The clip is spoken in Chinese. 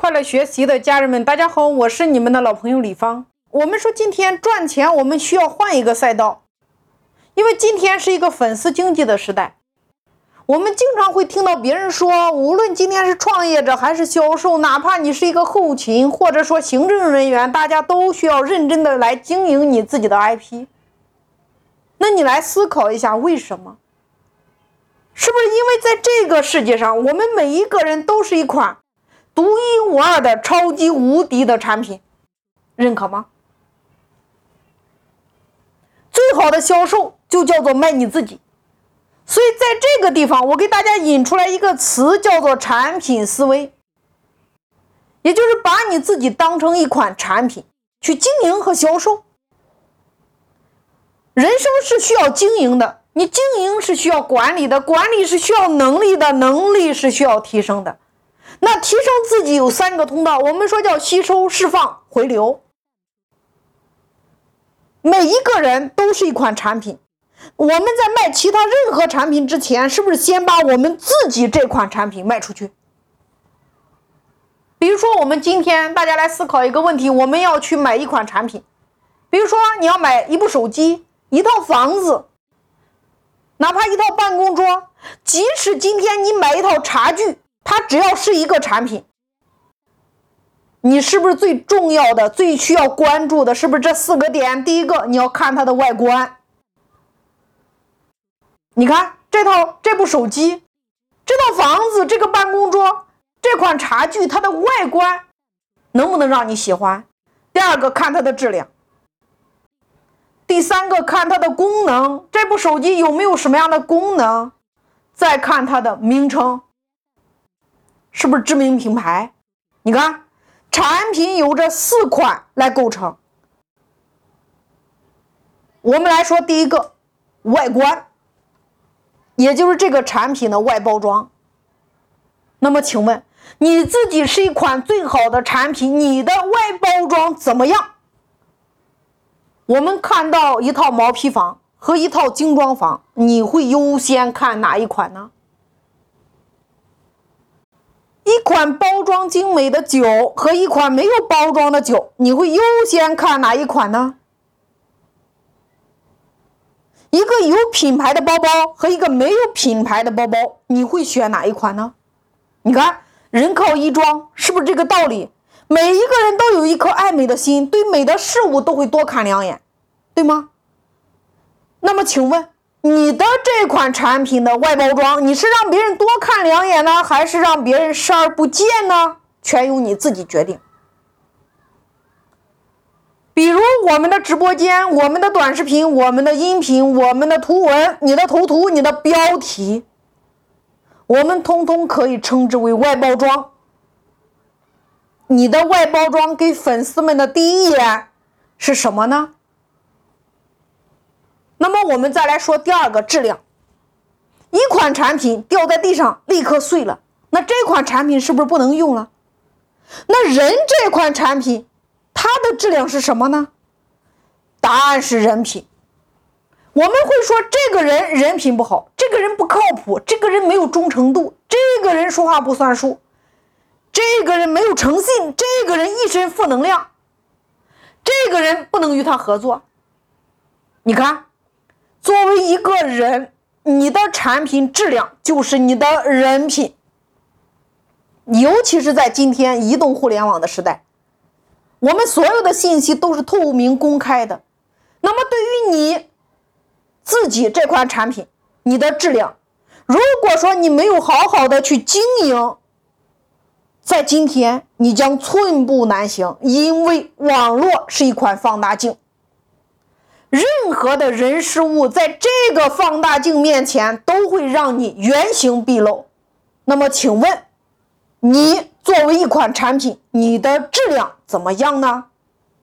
快乐学习的家人们，大家好，我是你们的老朋友李芳。我们说今天赚钱，我们需要换一个赛道，因为今天是一个粉丝经济的时代。我们经常会听到别人说，无论今天是创业者还是销售，哪怕你是一个后勤或者说行政人员，大家都需要认真的来经营你自己的 IP。那你来思考一下，为什么？是不是因为在这个世界上，我们每一个人都是一款？独一无二的超级无敌的产品，认可吗？最好的销售就叫做卖你自己，所以在这个地方，我给大家引出来一个词，叫做产品思维，也就是把你自己当成一款产品去经营和销售。人生是需要经营的，你经营是需要管理的，管理是需要能力的，能力是需要提升的。那提升自己有三个通道，我们说叫吸收、释放、回流。每一个人都是一款产品，我们在卖其他任何产品之前，是不是先把我们自己这款产品卖出去？比如说，我们今天大家来思考一个问题：我们要去买一款产品，比如说你要买一部手机、一套房子，哪怕一套办公桌，即使今天你买一套茶具。它只要是一个产品，你是不是最重要的、最需要关注的？是不是这四个点？第一个，你要看它的外观。你看这套、这部手机、这套房子、这个办公桌、这款茶具，它的外观能不能让你喜欢？第二个，看它的质量。第三个，看它的功能。这部手机有没有什么样的功能？再看它的名称。是不是知名品牌？你看，产品由这四款来构成。我们来说第一个，外观，也就是这个产品的外包装。那么，请问你自己是一款最好的产品，你的外包装怎么样？我们看到一套毛坯房和一套精装房，你会优先看哪一款呢？一款包装精美的酒和一款没有包装的酒，你会优先看哪一款呢？一个有品牌的包包和一个没有品牌的包包，你会选哪一款呢？你看，人靠衣装，是不是这个道理？每一个人都有一颗爱美的心，对美的事物都会多看两眼，对吗？那么，请问？你的这款产品的外包装，你是让别人多看两眼呢，还是让别人视而不见呢？全由你自己决定。比如我们的直播间、我们的短视频、我们的音频、我们的图文、你的头图、你的标题，我们通通可以称之为外包装。你的外包装给粉丝们的第一眼是什么呢？那么我们再来说第二个质量，一款产品掉在地上立刻碎了，那这款产品是不是不能用了？那人这款产品，它的质量是什么呢？答案是人品。我们会说这个人人品不好，这个人不靠谱，这个人没有忠诚度，这个人说话不算数，这个人没有诚信，这个人一身负能量，这个人不能与他合作。你看。一个人，你的产品质量就是你的人品。尤其是在今天移动互联网的时代，我们所有的信息都是透明公开的。那么，对于你自己这款产品，你的质量，如果说你没有好好的去经营，在今天你将寸步难行，因为网络是一款放大镜。任何的人事物在这个放大镜面前都会让你原形毕露。那么，请问，你作为一款产品，你的质量怎么样呢？